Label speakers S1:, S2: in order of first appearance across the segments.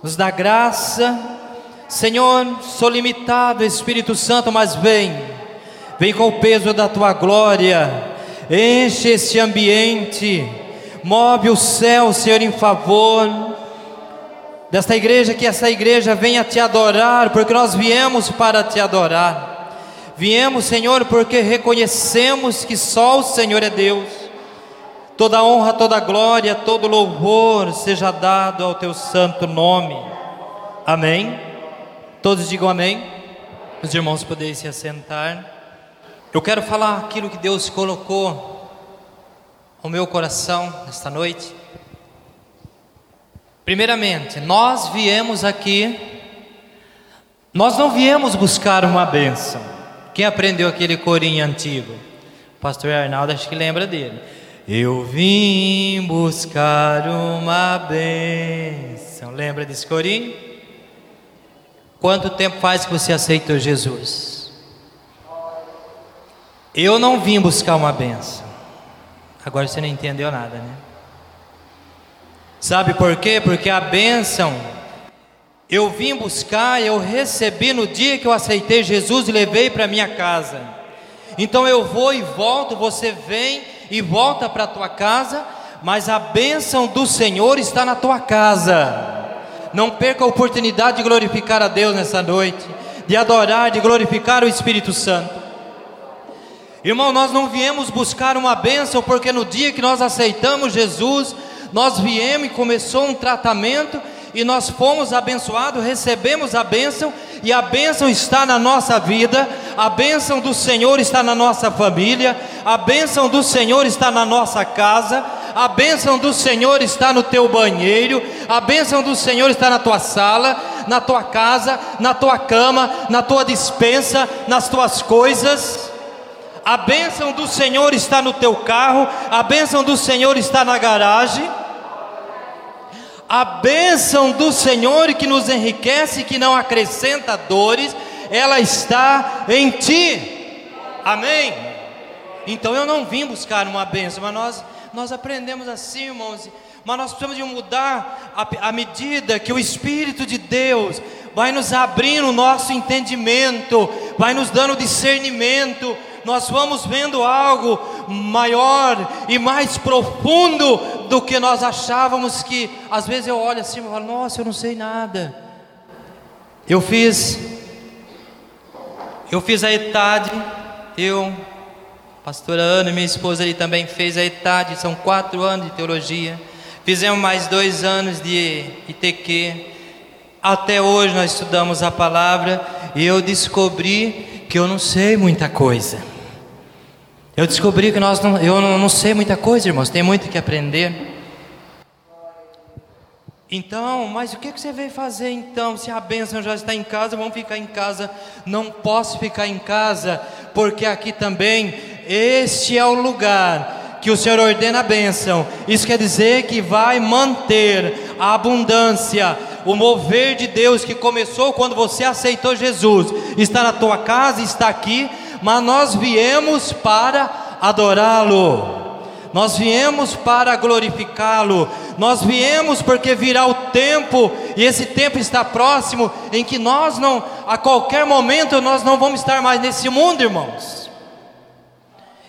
S1: nos dá graça. Senhor, sou limitado, Espírito Santo, mas vem, vem com o peso da tua glória, enche este ambiente, move o céu, Senhor, em favor desta igreja, que essa igreja venha te adorar, porque nós viemos para te adorar. Viemos, Senhor, porque reconhecemos que só o Senhor é Deus. Toda honra, toda glória, todo louvor seja dado ao teu santo nome. Amém. Todos digam amém. Os irmãos podem se assentar. Eu quero falar aquilo que Deus colocou ao meu coração nesta noite. Primeiramente, nós viemos aqui, nós não viemos buscar uma bênção. Quem aprendeu aquele corinho antigo? O pastor Arnaldo, acho que lembra dele. Eu vim buscar uma bênção. Lembra desse corinho? Quanto tempo faz que você aceitou Jesus? Eu não vim buscar uma bênção. Agora você não entendeu nada, né? Sabe por quê? Porque a bênção eu vim buscar, eu recebi no dia que eu aceitei Jesus e levei para minha casa. Então eu vou e volto, você vem e volta para a tua casa, mas a bênção do Senhor está na tua casa. Não perca a oportunidade de glorificar a Deus nessa noite, de adorar, de glorificar o Espírito Santo. Irmão, nós não viemos buscar uma bênção porque no dia que nós aceitamos Jesus, nós viemos e começou um tratamento e nós fomos abençoados, recebemos a bênção, e a bênção está na nossa vida, a bênção do Senhor está na nossa família, a bênção do Senhor está na nossa casa, a bênção do Senhor está no teu banheiro, a bênção do Senhor está na tua sala, na tua casa, na tua cama, na tua dispensa, nas tuas coisas. A bênção do Senhor está no teu carro, a bênção do Senhor está na garagem a bênção do Senhor que nos enriquece, que não acrescenta dores, ela está em ti. Amém? Então eu não vim buscar uma bênção, mas nós, nós aprendemos assim, irmãos. Mas nós precisamos de mudar à medida que o Espírito de Deus vai nos abrindo o nosso entendimento, vai nos dando discernimento, nós vamos vendo algo maior e mais profundo do que nós achávamos que, às vezes eu olho assim e falo, nossa, eu não sei nada. Eu fiz, eu fiz a etade, eu, pastora Ana, minha esposa ali também fez a etade, são quatro anos de teologia. Fizemos mais dois anos de ITQ. Até hoje nós estudamos a palavra e eu descobri que eu não sei muita coisa. Eu descobri que nós não, eu não, não sei muita coisa, irmãos, tem muito que aprender. Então, mas o que você veio fazer então? Se a bênção já está em casa, vamos ficar em casa. Não posso ficar em casa, porque aqui também, este é o lugar que o Senhor ordena a bênção. Isso quer dizer que vai manter a abundância, o mover de Deus que começou quando você aceitou Jesus. Está na tua casa, está aqui mas nós viemos para adorá-lo. Nós viemos para glorificá-lo. Nós viemos porque virá o tempo, e esse tempo está próximo, em que nós não, a qualquer momento, nós não vamos estar mais nesse mundo, irmãos.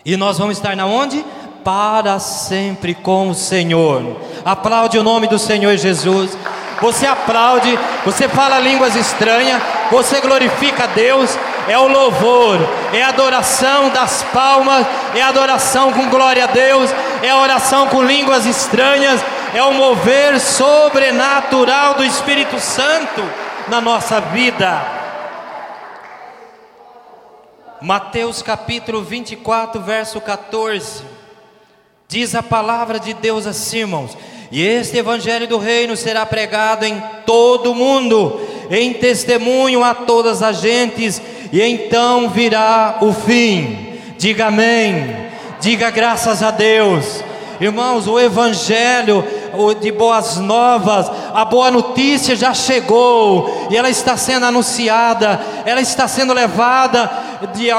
S1: E nós vamos estar na onde? Para sempre com o Senhor. Aplaude o nome do Senhor Jesus você aplaude, você fala línguas estranhas, você glorifica a Deus, é o louvor, é a adoração das palmas, é a adoração com glória a Deus, é a oração com línguas estranhas, é o mover sobrenatural do Espírito Santo na nossa vida. Mateus capítulo 24, verso 14, diz a palavra de Deus assim, irmãos: e este evangelho do reino será pregado em todo o mundo, em testemunho a todas as gentes, e então virá o fim. Diga amém. Diga graças a Deus. Irmãos, o evangelho de boas novas, a boa notícia já chegou e ela está sendo anunciada, ela está sendo levada de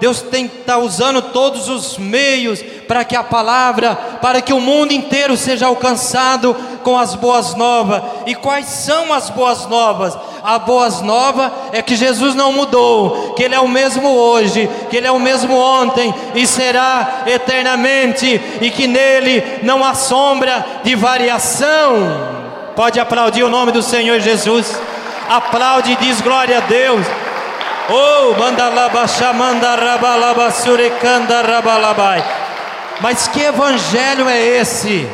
S1: Deus tem está usando todos os meios para que a palavra, para que o mundo inteiro seja alcançado com as boas novas. E quais são as boas novas? A boas nova é que Jesus não mudou, que ele é o mesmo hoje, que ele é o mesmo ontem e será eternamente e que nele não há sombra de variação. Pode aplaudir o nome do Senhor Jesus. Aplaude e diz glória a Deus. Oh, mandalabashamandarabalabasurekandarabai. Mas que evangelho é esse?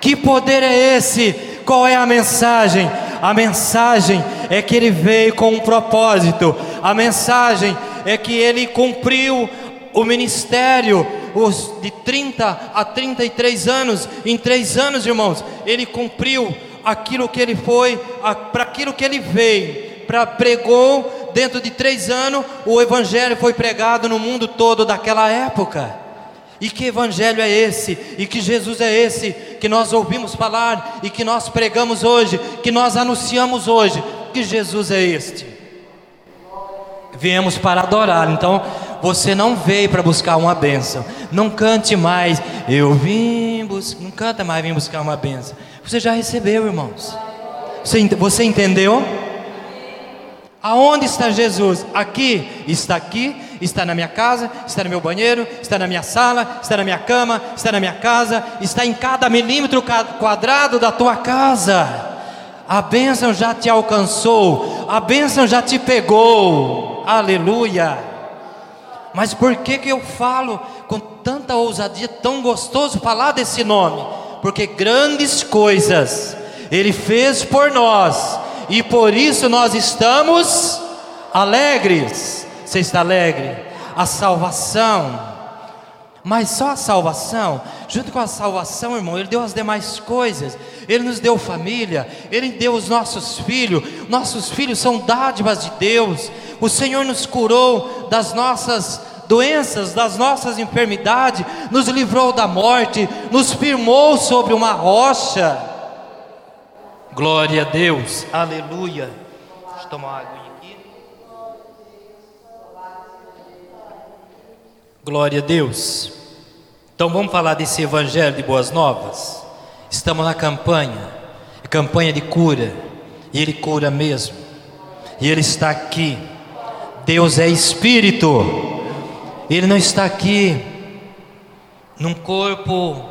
S1: Que poder é esse? Qual é a mensagem? A mensagem é que ele veio com um propósito. A mensagem é que ele cumpriu o ministério os de 30 a 33 anos, em três anos, irmãos, ele cumpriu aquilo que ele foi, para aquilo que ele veio, para pregou dentro de três anos, o Evangelho foi pregado no mundo todo daquela época. E que Evangelho é esse? E que Jesus é esse que nós ouvimos falar e que nós pregamos hoje, que nós anunciamos hoje? Que Jesus é este? Viemos para adorar, então você não veio para buscar uma bênção. Não cante mais, eu vim buscar, não canta mais, vim buscar uma bênção. Você já recebeu, irmãos. Você, você entendeu? Aonde está Jesus? Aqui, está aqui, está na minha casa, está no meu banheiro, está na minha sala, está na minha cama, está na minha casa, está em cada milímetro quadrado da tua casa. A bênção já te alcançou, a bênção já te pegou. Aleluia. Mas por que que eu falo com tanta ousadia, tão gostoso falar desse nome? Porque grandes coisas ele fez por nós e por isso nós estamos alegres. Você está alegre? A salvação. Mas só a salvação, junto com a salvação, irmão, Ele deu as demais coisas. Ele nos deu família, Ele deu os nossos filhos. Nossos filhos são dádivas de Deus. O Senhor nos curou das nossas doenças, das nossas enfermidades, nos livrou da morte, nos firmou sobre uma rocha. Glória a Deus, aleluia. Deixa eu tomar uma água aqui. Glória a Deus. Então vamos falar desse evangelho de boas novas. Estamos na campanha, campanha de cura, e Ele cura mesmo, e Ele está aqui. Deus é Espírito, Ele não está aqui num corpo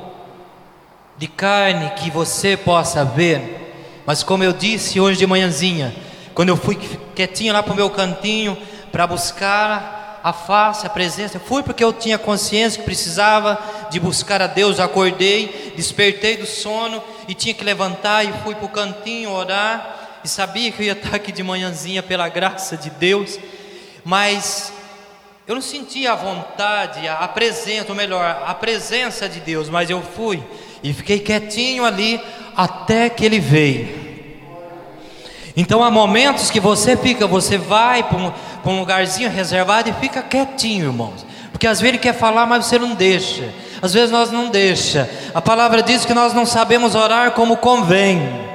S1: de carne que você possa ver, mas como eu disse hoje de manhãzinha, quando eu fui quietinho lá para o meu cantinho para buscar a face, a presença, fui porque eu tinha consciência que precisava de buscar a Deus. Acordei, despertei do sono e tinha que levantar e fui para o cantinho orar. E sabia que eu ia estar aqui de manhãzinha pela graça de Deus, mas eu não sentia a vontade, a presença, ou melhor, a presença de Deus, mas eu fui e fiquei quietinho ali até que ele veio. Então há momentos que você fica, você vai para um, um lugarzinho reservado e fica quietinho, irmãos. Porque às vezes ele quer falar, mas você não deixa. Às vezes nós não deixa. A palavra diz que nós não sabemos orar como convém.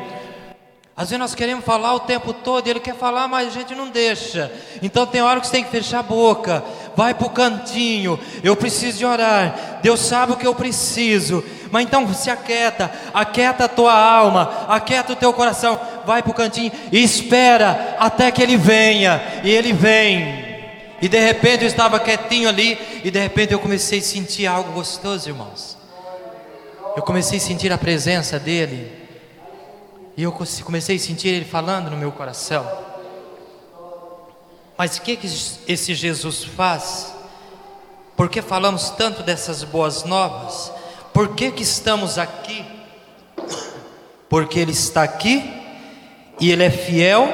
S1: Às vezes nós queremos falar o tempo todo, ele quer falar, mas a gente não deixa. Então tem hora que você tem que fechar a boca, vai para o cantinho. Eu preciso de orar. Deus sabe o que eu preciso. Mas então se aquieta, aquieta a tua alma, aquieta o teu coração, vai para o cantinho e espera até que ele venha. E ele vem. E de repente eu estava quietinho ali, e de repente eu comecei a sentir algo gostoso, irmãos. Eu comecei a sentir a presença dele. E eu comecei a sentir ele falando no meu coração. Mas o que, que esse Jesus faz? Por que falamos tanto dessas boas novas? Por que, que estamos aqui? Porque Ele está aqui e Ele é fiel,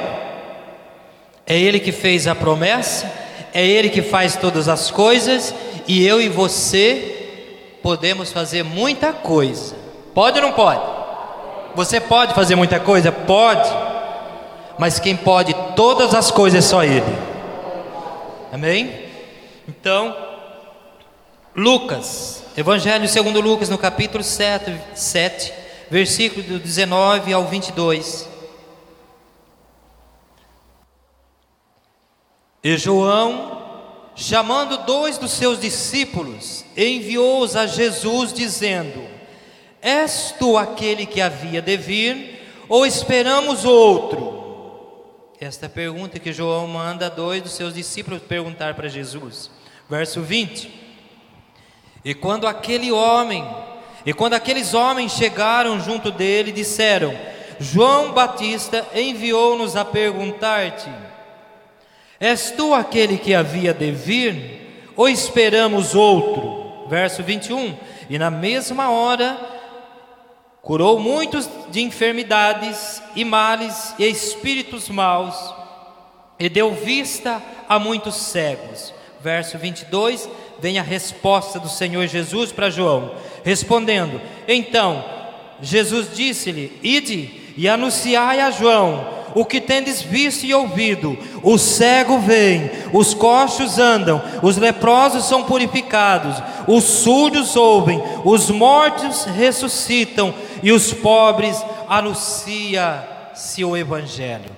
S1: é Ele que fez a promessa, é Ele que faz todas as coisas, e eu e você podemos fazer muita coisa. Pode ou não pode? Você pode fazer muita coisa? Pode. Mas quem pode todas as coisas é só Ele. Amém? Então, Lucas, Evangelho segundo Lucas, no capítulo 7, 7 versículo do 19 ao 22. E João chamando dois dos seus discípulos, enviou-os a Jesus, dizendo: És tu aquele que havia de vir, ou esperamos outro? Esta é pergunta que João manda dois dos seus discípulos perguntar para Jesus. Verso 20. E quando aquele homem, e quando aqueles homens chegaram junto dele, disseram: João Batista enviou-nos a perguntar-te: És tu aquele que havia de vir, ou esperamos outro? Verso 21. E na mesma hora curou muitos de enfermidades e males e espíritos maus, e deu vista a muitos cegos. Verso 22, vem a resposta do Senhor Jesus para João, respondendo: Então, Jesus disse-lhe: Ide e anunciai a João o que tendes visto e ouvido: o cego vem, os coxos andam, os leprosos são purificados, os surdos ouvem, os mortos ressuscitam e os pobres anuncia-se o Evangelho.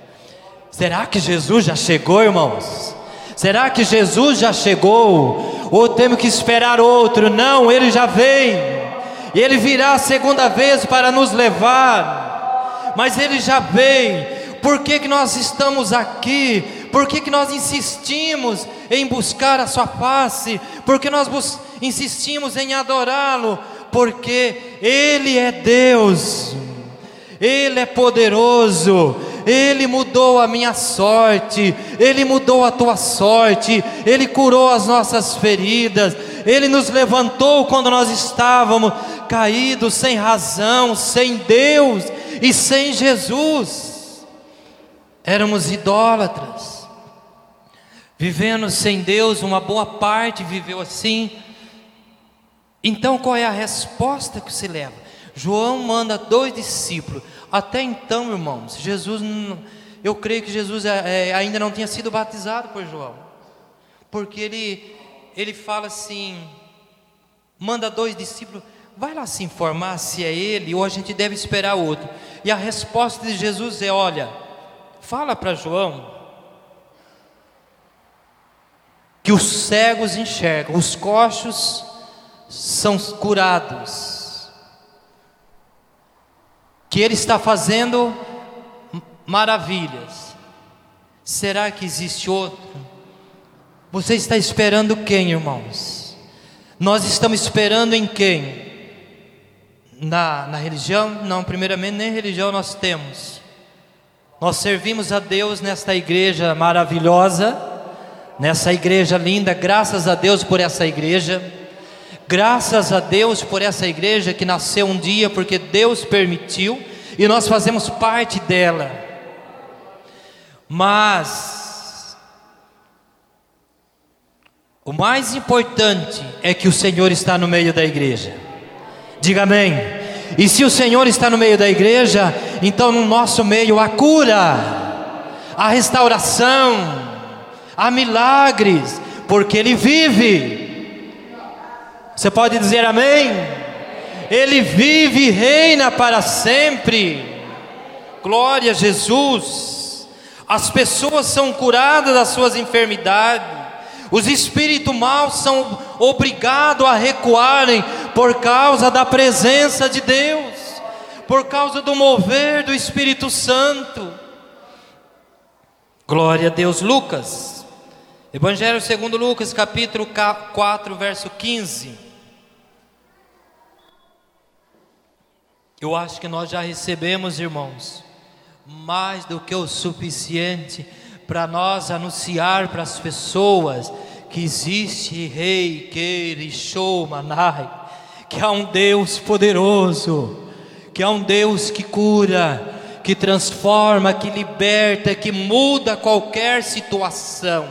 S1: Será que Jesus já chegou, irmãos? Será que Jesus já chegou? Ou temos que esperar outro? Não, ele já vem. Ele virá a segunda vez para nos levar. Mas ele já vem. Por que, que nós estamos aqui? Por que, que nós insistimos em buscar a Sua face? Por que nós insistimos em adorá-lo? Porque Ele é Deus, Ele é poderoso, Ele mudou a minha sorte, Ele mudou a tua sorte, Ele curou as nossas feridas, Ele nos levantou quando nós estávamos caídos, sem razão, sem Deus e sem Jesus. Éramos idólatras, vivendo sem Deus, uma boa parte viveu assim então qual é a resposta que se leva? João manda dois discípulos. Até então, irmãos, Jesus, eu creio que Jesus é, é, ainda não tinha sido batizado por João, porque ele, ele fala assim: manda dois discípulos, vai lá se informar se é ele ou a gente deve esperar outro. E a resposta de Jesus é: olha, fala para João que os cegos enxergam, os coxos são curados. Que Ele está fazendo maravilhas. Será que existe outro? Você está esperando quem, irmãos? Nós estamos esperando em quem? Na, na religião? Não, primeiramente, nem religião nós temos. Nós servimos a Deus nesta igreja maravilhosa, nessa igreja linda, graças a Deus por essa igreja. Graças a Deus por essa igreja que nasceu um dia porque Deus permitiu e nós fazemos parte dela. Mas o mais importante é que o Senhor está no meio da igreja. Diga amém. E se o Senhor está no meio da igreja, então no nosso meio há cura, há restauração, há milagres, porque Ele vive. Você pode dizer amém? Ele vive e reina para sempre. Glória a Jesus. As pessoas são curadas das suas enfermidades. Os espíritos maus são obrigados a recuarem por causa da presença de Deus, por causa do mover do Espírito Santo. Glória a Deus, Lucas. Evangelho segundo Lucas, capítulo 4, verso 15. Eu acho que nós já recebemos, irmãos, mais do que o suficiente para nós anunciar para as pessoas que existe Rei, Show, Manai, que há um Deus poderoso, que há um Deus que cura, que transforma, que liberta, que muda qualquer situação.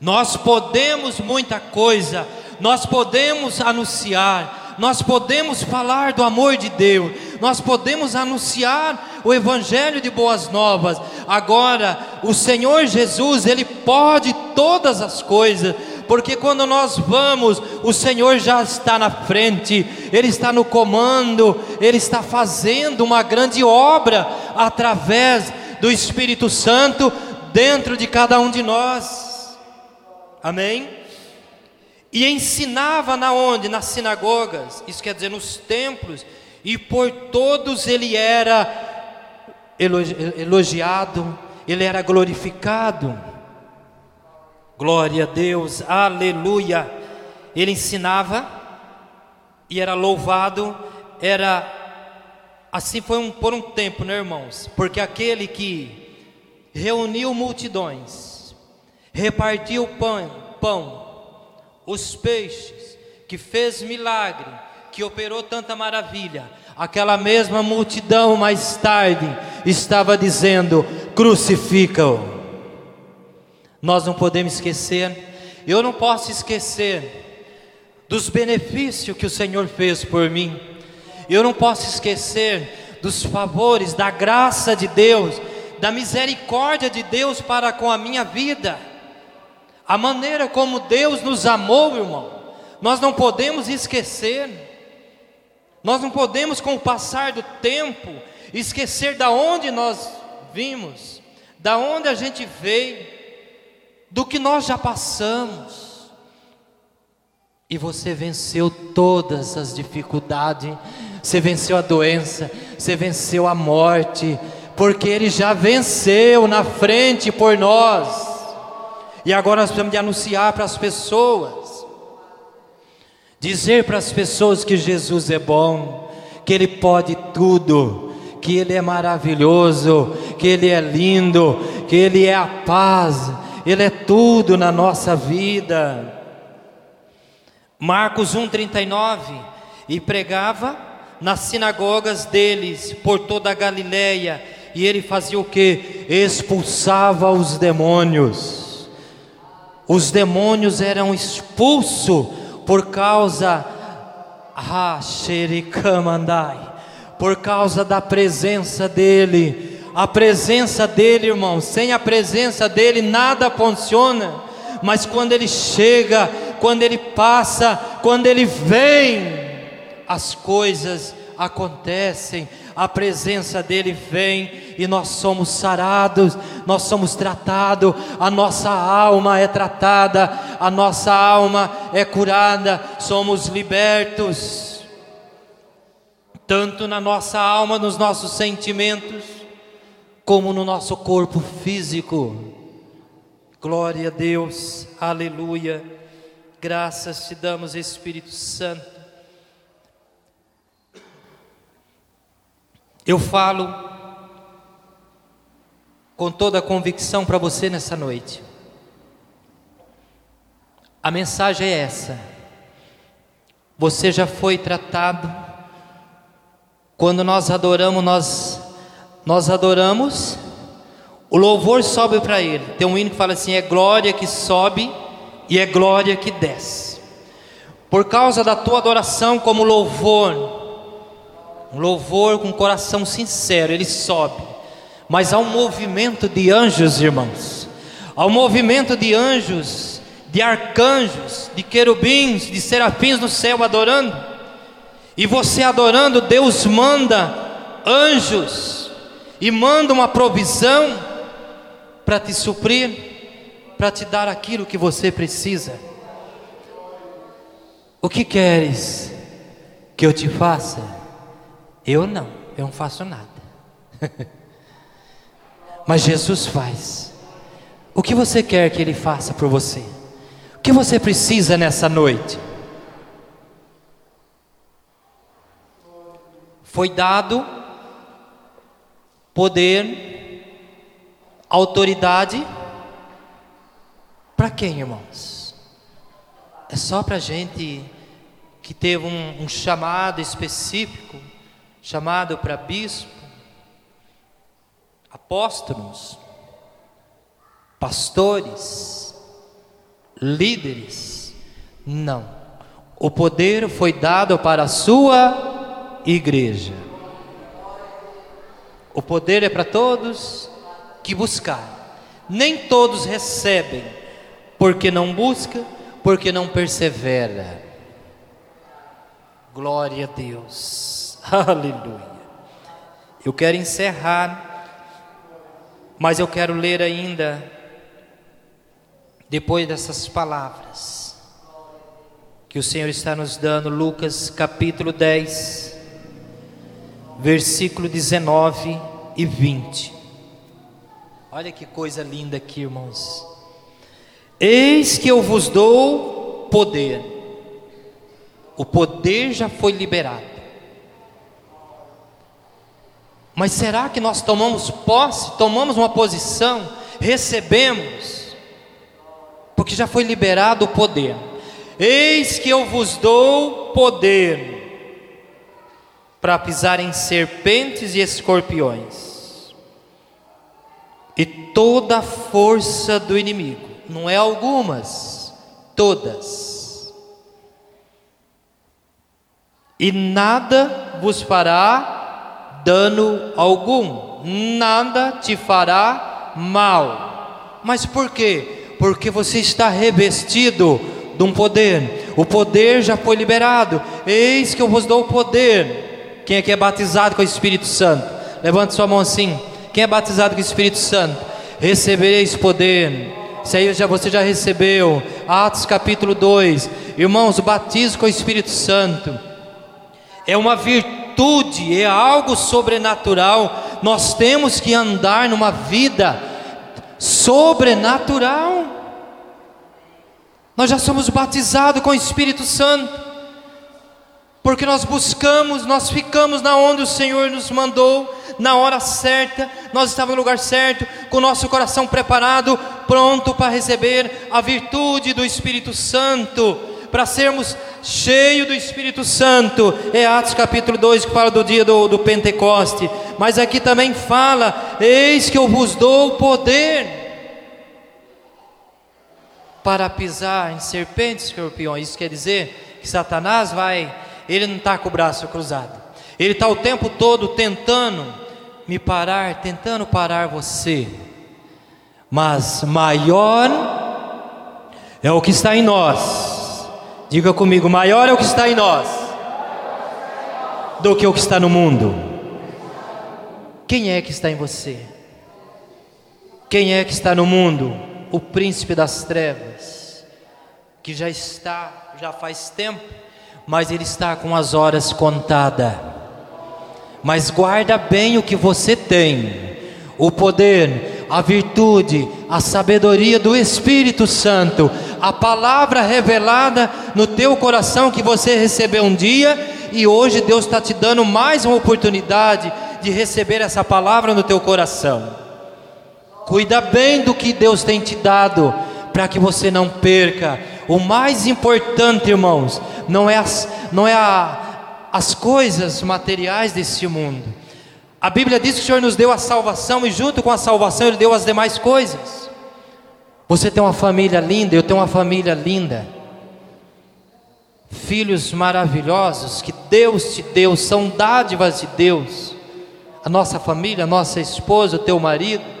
S1: Nós podemos muita coisa, nós podemos anunciar, nós podemos falar do amor de Deus, nós podemos anunciar o Evangelho de Boas Novas. Agora, o Senhor Jesus, Ele pode todas as coisas, porque quando nós vamos, o Senhor já está na frente, Ele está no comando, Ele está fazendo uma grande obra através do Espírito Santo dentro de cada um de nós. Amém? E ensinava na onde? Nas sinagogas, isso quer dizer nos templos, e por todos ele era elogiado, ele era glorificado. Glória a Deus, aleluia. Ele ensinava e era louvado, era assim foi um, por um tempo, né, irmãos? Porque aquele que reuniu multidões, repartiu pão, pão, os peixes, que fez milagre, que operou tanta maravilha, aquela mesma multidão mais tarde estava dizendo: crucifica-o. Nós não podemos esquecer, eu não posso esquecer dos benefícios que o Senhor fez por mim, eu não posso esquecer dos favores, da graça de Deus, da misericórdia de Deus para com a minha vida, a maneira como Deus nos amou, irmão, nós não podemos esquecer. Nós não podemos, com o passar do tempo, esquecer da onde nós vimos, da onde a gente veio, do que nós já passamos. E você venceu todas as dificuldades, você venceu a doença, você venceu a morte, porque Ele já venceu na frente por nós. E agora nós precisamos de anunciar para as pessoas Dizer para as pessoas que Jesus é bom, que Ele pode tudo, que Ele é maravilhoso, que Ele é lindo, que Ele é a paz, Ele é tudo na nossa vida. Marcos 1,39: E pregava nas sinagogas deles por toda a Galileia, e ele fazia o que? Expulsava os demônios. Os demônios eram expulsos por causa por causa da presença dele. A presença dele, irmão, sem a presença dele nada funciona. Mas quando ele chega, quando ele passa, quando ele vem, as coisas acontecem. A presença dele vem e nós somos sarados, nós somos tratados, a nossa alma é tratada, a nossa alma é curada, somos libertos, tanto na nossa alma, nos nossos sentimentos, como no nosso corpo físico. Glória a Deus, aleluia. Graças te damos, Espírito Santo. Eu falo com toda a convicção para você nessa noite. A mensagem é essa. Você já foi tratado. Quando nós adoramos, nós nós adoramos. O louvor sobe para ele. Tem um hino que fala assim: é glória que sobe e é glória que desce. Por causa da tua adoração como louvor, um louvor com coração sincero, ele sobe. Mas há um movimento de anjos, irmãos. Há um movimento de anjos, de arcanjos, de querubins, de serafins no céu adorando. E você adorando, Deus manda anjos e manda uma provisão para te suprir, para te dar aquilo que você precisa. O que queres que eu te faça? Eu não, eu não faço nada. Mas Jesus faz. O que você quer que Ele faça por você? O que você precisa nessa noite? Foi dado poder, autoridade, para quem, irmãos? É só para gente que teve um, um chamado específico chamado para bispo, apóstolos, pastores, líderes. Não. O poder foi dado para a sua igreja. O poder é para todos que buscar. Nem todos recebem, porque não busca, porque não persevera. Glória a Deus. Aleluia. Eu quero encerrar, mas eu quero ler ainda depois dessas palavras que o Senhor está nos dando, Lucas capítulo 10, versículo 19 e 20. Olha que coisa linda aqui, irmãos. Eis que eu vos dou poder. O poder já foi liberado. Mas será que nós tomamos posse, tomamos uma posição, recebemos? Porque já foi liberado o poder. Eis que eu vos dou poder para pisar em serpentes e escorpiões, e toda a força do inimigo, não é algumas, todas, e nada vos fará dano algum, nada te fará mal. Mas por quê? Porque você está revestido de um poder. O poder já foi liberado. Eis que eu vos dou o poder. Quem aqui é batizado com o Espírito Santo? Levante sua mão assim. Quem é batizado com o Espírito Santo? Recebereis poder. Isso aí já, você já recebeu. Atos capítulo 2. Irmãos, o batismo com o Espírito Santo é uma virtude, é algo sobrenatural. Nós temos que andar numa vida sobrenatural. Nós já somos batizados com o Espírito Santo, porque nós buscamos, nós ficamos na onde o Senhor nos mandou, na hora certa, nós estávamos no lugar certo, com o nosso coração preparado, pronto para receber a virtude do Espírito Santo, para sermos cheios do Espírito Santo. É Atos capítulo 2 que fala do dia do, do Pentecoste, mas aqui também fala: Eis que eu vos dou poder para pisar em serpentes e escorpiões. Isso quer dizer que Satanás vai, ele não está com o braço cruzado. Ele está o tempo todo tentando me parar, tentando parar você. Mas maior é o que está em nós. Diga comigo, maior é o que está em nós do que o que está no mundo. Quem é que está em você? Quem é que está no mundo? O príncipe das trevas, que já está, já faz tempo, mas ele está com as horas contadas. Mas guarda bem o que você tem: o poder, a virtude, a sabedoria do Espírito Santo, a palavra revelada no teu coração que você recebeu um dia e hoje Deus está te dando mais uma oportunidade de receber essa palavra no teu coração. Cuida bem do que Deus tem te dado, para que você não perca. O mais importante, irmãos, não é as, não é a, as coisas materiais desse mundo. A Bíblia diz que o Senhor nos deu a salvação e junto com a salvação Ele deu as demais coisas. Você tem uma família linda, eu tenho uma família linda. Filhos maravilhosos que Deus te deu, são dádivas de Deus. A nossa família, a nossa esposa, o teu marido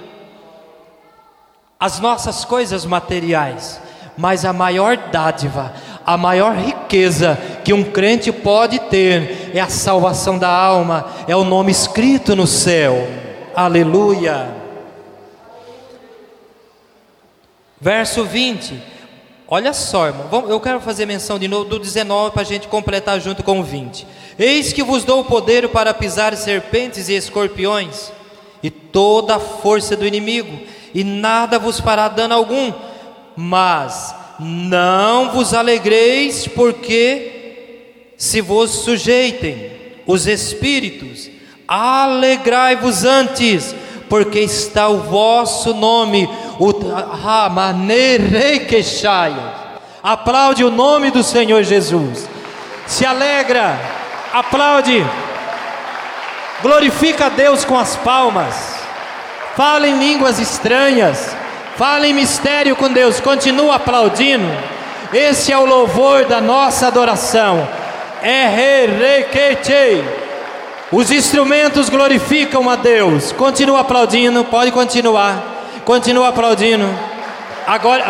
S1: as nossas coisas materiais, mas a maior dádiva, a maior riqueza que um crente pode ter é a salvação da alma, é o nome escrito no céu. Aleluia. Verso 20. Olha só, irmão, eu quero fazer menção de novo do 19 para a gente completar junto com o 20. Eis que vos dou o poder para pisar serpentes e escorpiões e toda a força do inimigo e nada vos fará dano algum. Mas não vos alegreis, porque se vos sujeitem os espíritos, alegrai-vos antes, porque está o vosso nome, o Aplaude o nome do Senhor Jesus. Se alegra, aplaude, glorifica a Deus com as palmas. Fala em línguas estranhas, fala em mistério com Deus, continua aplaudindo. Esse é o louvor da nossa adoração. É Os instrumentos glorificam a Deus. Continua aplaudindo, pode continuar. Continua aplaudindo. Agora,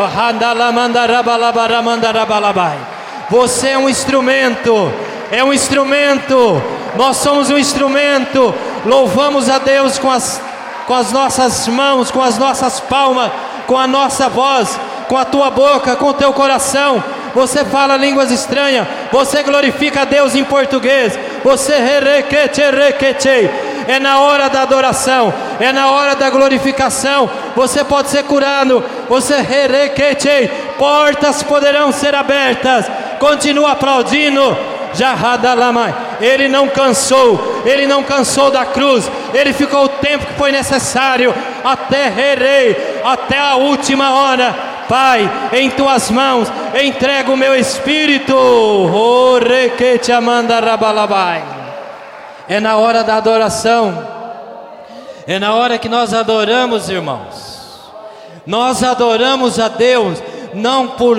S1: você é um instrumento, é um instrumento. Nós somos um instrumento. Louvamos a Deus com as com as nossas mãos, com as nossas palmas, com a nossa voz. com a tua boca, com o teu coração. Você fala línguas estranhas, você glorifica a Deus em português. Você é na hora da adoração, é na hora da glorificação. Você pode ser curado, você portas poderão ser abertas. Continua aplaudindo. Ele não cansou, ele não cansou da cruz, ele ficou o tempo que foi necessário, até rei, até a última hora. Pai, em tuas mãos entrego o meu espírito. É na hora da adoração, é na hora que nós adoramos, irmãos. Nós adoramos a Deus não por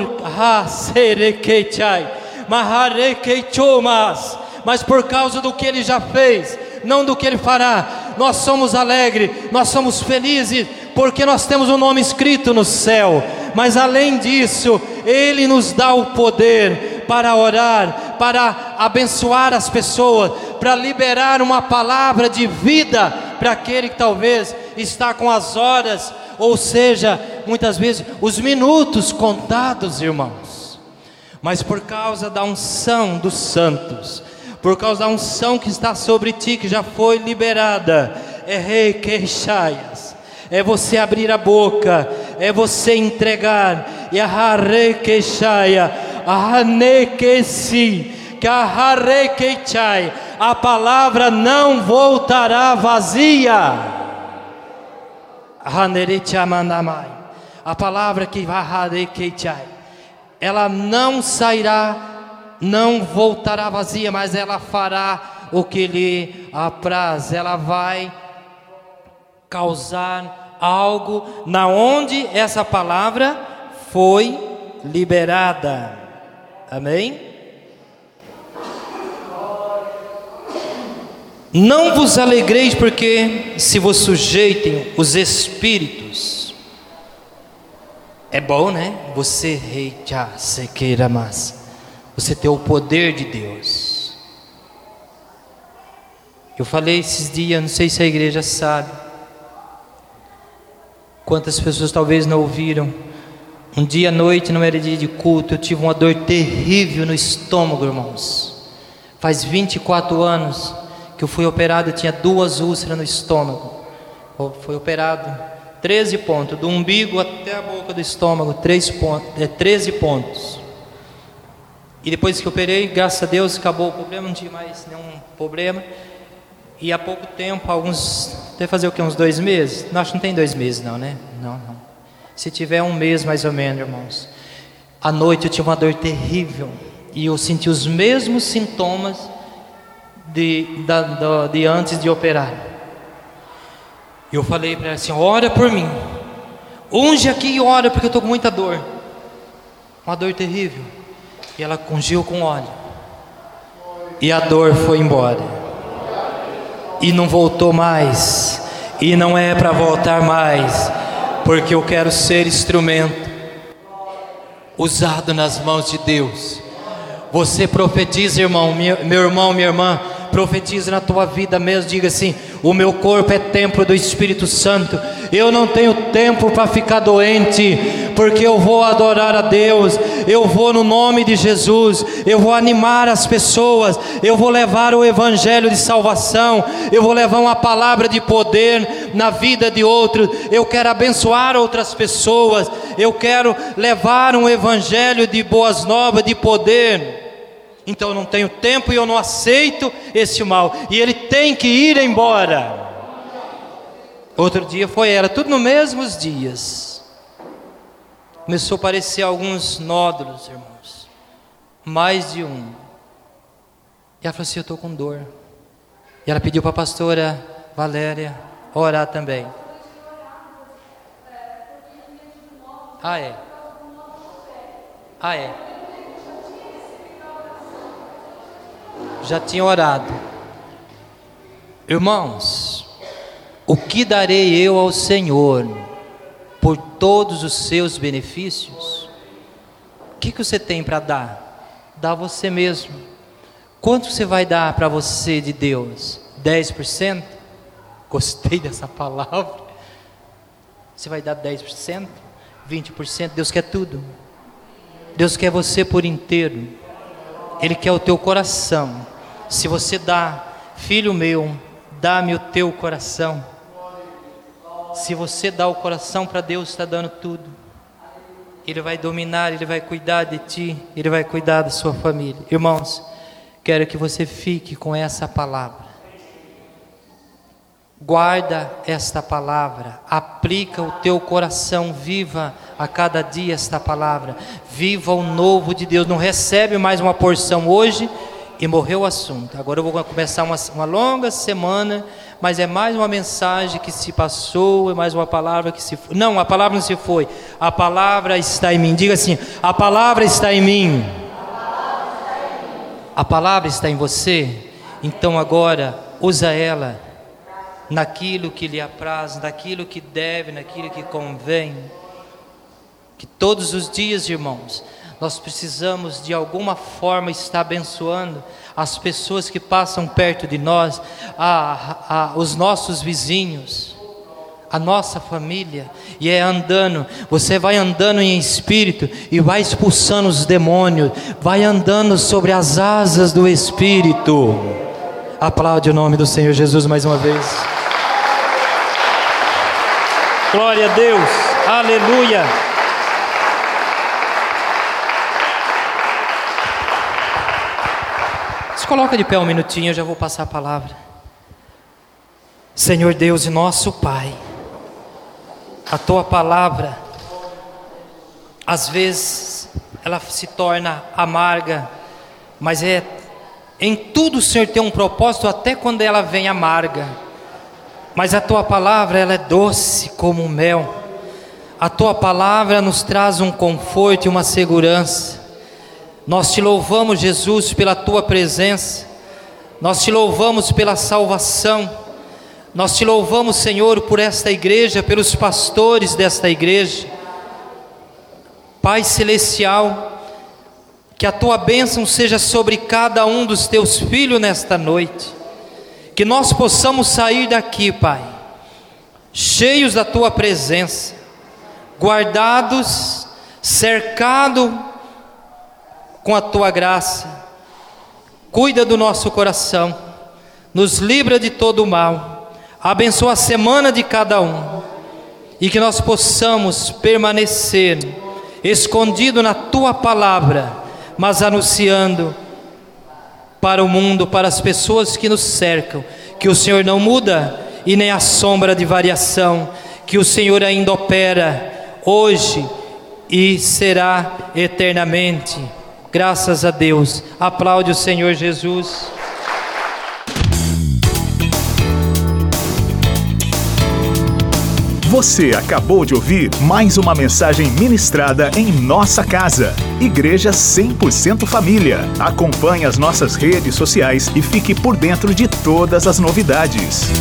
S1: mas por causa do que Ele já fez, não do que Ele fará. Nós somos alegres, nós somos felizes, porque nós temos o um nome escrito no céu. Mas além disso, Ele nos dá o poder para orar, para abençoar as pessoas, para liberar uma palavra de vida para aquele que talvez está com as horas, ou seja, muitas vezes os minutos contados, irmãos. Mas por causa da unção dos santos, por causa da unção que está sobre ti, que já foi liberada, é rei queixaias, é você abrir a boca, é você entregar, e a rei queixaia, a nequeci, que a rei queixai, a palavra não voltará vazia. A palavra que vai ela não sairá não voltará vazia, mas ela fará o que lhe apraz. Ela vai causar algo na onde essa palavra foi liberada. Amém? Não vos alegreis porque se vos sujeitem os espíritos. É bom, né? Você rei já se queira mais você ter o poder de Deus. Eu falei esses dias, não sei se a igreja sabe. Quantas pessoas talvez não ouviram. Um dia à noite, não era dia de culto, eu tive uma dor terrível no estômago, irmãos. Faz 24 anos que eu fui operado, eu tinha duas úlceras no estômago. Foi operado 13 pontos, do umbigo até a boca do estômago, 3 pontos, é, 13 pontos. E depois que operei, graças a Deus, acabou o problema, não tinha mais nenhum problema. E há pouco tempo, alguns, deve fazer o que, uns dois meses? Não, acho que não tem dois meses não, né? Não, não. Se tiver um mês mais ou menos, irmãos. À noite eu tive uma dor terrível. E eu senti os mesmos sintomas de, da, da, de antes de operar. Eu falei para ela assim: ora por mim. Unge aqui e ora, porque eu estou com muita dor. Uma dor terrível. E ela ungiu com óleo. E a dor foi embora. E não voltou mais. E não é para voltar mais. Porque eu quero ser instrumento usado nas mãos de Deus. Você profetiza, irmão, meu irmão, minha irmã profetiza na tua vida mesmo, diga assim: o meu corpo é templo do Espírito Santo. Eu não tenho tempo para ficar doente, porque eu vou adorar a Deus. Eu vou no nome de Jesus. Eu vou animar as pessoas. Eu vou levar o evangelho de salvação. Eu vou levar uma palavra de poder na vida de outros. Eu quero abençoar outras pessoas. Eu quero levar um evangelho de boas novas, de poder. Então eu não tenho tempo e eu não aceito esse mal. E ele tem que ir embora. Outro dia foi ela, tudo nos mesmos dias. Começou a aparecer alguns nódulos, irmãos. Mais de um. E ela falou assim: Eu estou com dor. E ela pediu para a pastora Valéria orar também. Ah, é. Ah, é. Já tinha orado. Irmãos, o que darei eu ao Senhor por todos os seus benefícios? O que, que você tem para dar? Dá você mesmo. Quanto você vai dar para você de Deus? 10%? Gostei dessa palavra. Você vai dar 10%? 20%. Deus quer tudo. Deus quer você por inteiro. Ele quer o teu coração. Se você dá, filho meu, dá-me o teu coração. Se você dá o coração para Deus, está dando tudo. Ele vai dominar, Ele vai cuidar de ti, Ele vai cuidar da sua família. Irmãos, quero que você fique com essa palavra. Guarda esta palavra, aplica o teu coração, viva a cada dia esta palavra, viva o novo de Deus. Não recebe mais uma porção hoje e morreu o assunto. Agora eu vou começar uma, uma longa semana, mas é mais uma mensagem que se passou, é mais uma palavra que se foi. Não, a palavra não se foi, a palavra está em mim. Diga assim: a palavra está em mim. A palavra está em você, então agora usa ela naquilo que lhe apraz, naquilo que deve, naquilo que convém. Que todos os dias, irmãos, nós precisamos de alguma forma estar abençoando as pessoas que passam perto de nós, a, a, os nossos vizinhos, a nossa família, e é andando, você vai andando em espírito e vai expulsando os demônios, vai andando sobre as asas do Espírito. Aplaude o nome do Senhor Jesus mais uma vez. Glória a Deus, aleluia. Coloca de pé um minutinho, eu já vou passar a palavra. Senhor Deus e nosso Pai, a tua palavra, às vezes ela se torna amarga, mas é em tudo o Senhor tem um propósito, até quando ela vem amarga. Mas a tua palavra ela é doce como mel. A tua palavra nos traz um conforto e uma segurança. Nós te louvamos, Jesus, pela tua presença. Nós te louvamos pela salvação. Nós te louvamos, Senhor, por esta igreja, pelos pastores desta igreja. Pai celestial, que a tua bênção seja sobre cada um dos teus filhos nesta noite. Que nós possamos sair daqui, Pai, cheios da tua presença, guardados, cercados com a tua graça. Cuida do nosso coração, nos livra de todo o mal, abençoa a semana de cada um e que nós possamos permanecer escondido na tua palavra, mas anunciando para o mundo, para as pessoas que nos cercam, que o Senhor não muda e nem a sombra de variação, que o Senhor ainda opera hoje e será eternamente. Graças a Deus. Aplaude o Senhor Jesus.
S2: Você acabou de ouvir mais uma mensagem ministrada em nossa casa. Igreja 100% Família. Acompanhe as nossas redes sociais e fique por dentro de todas as novidades.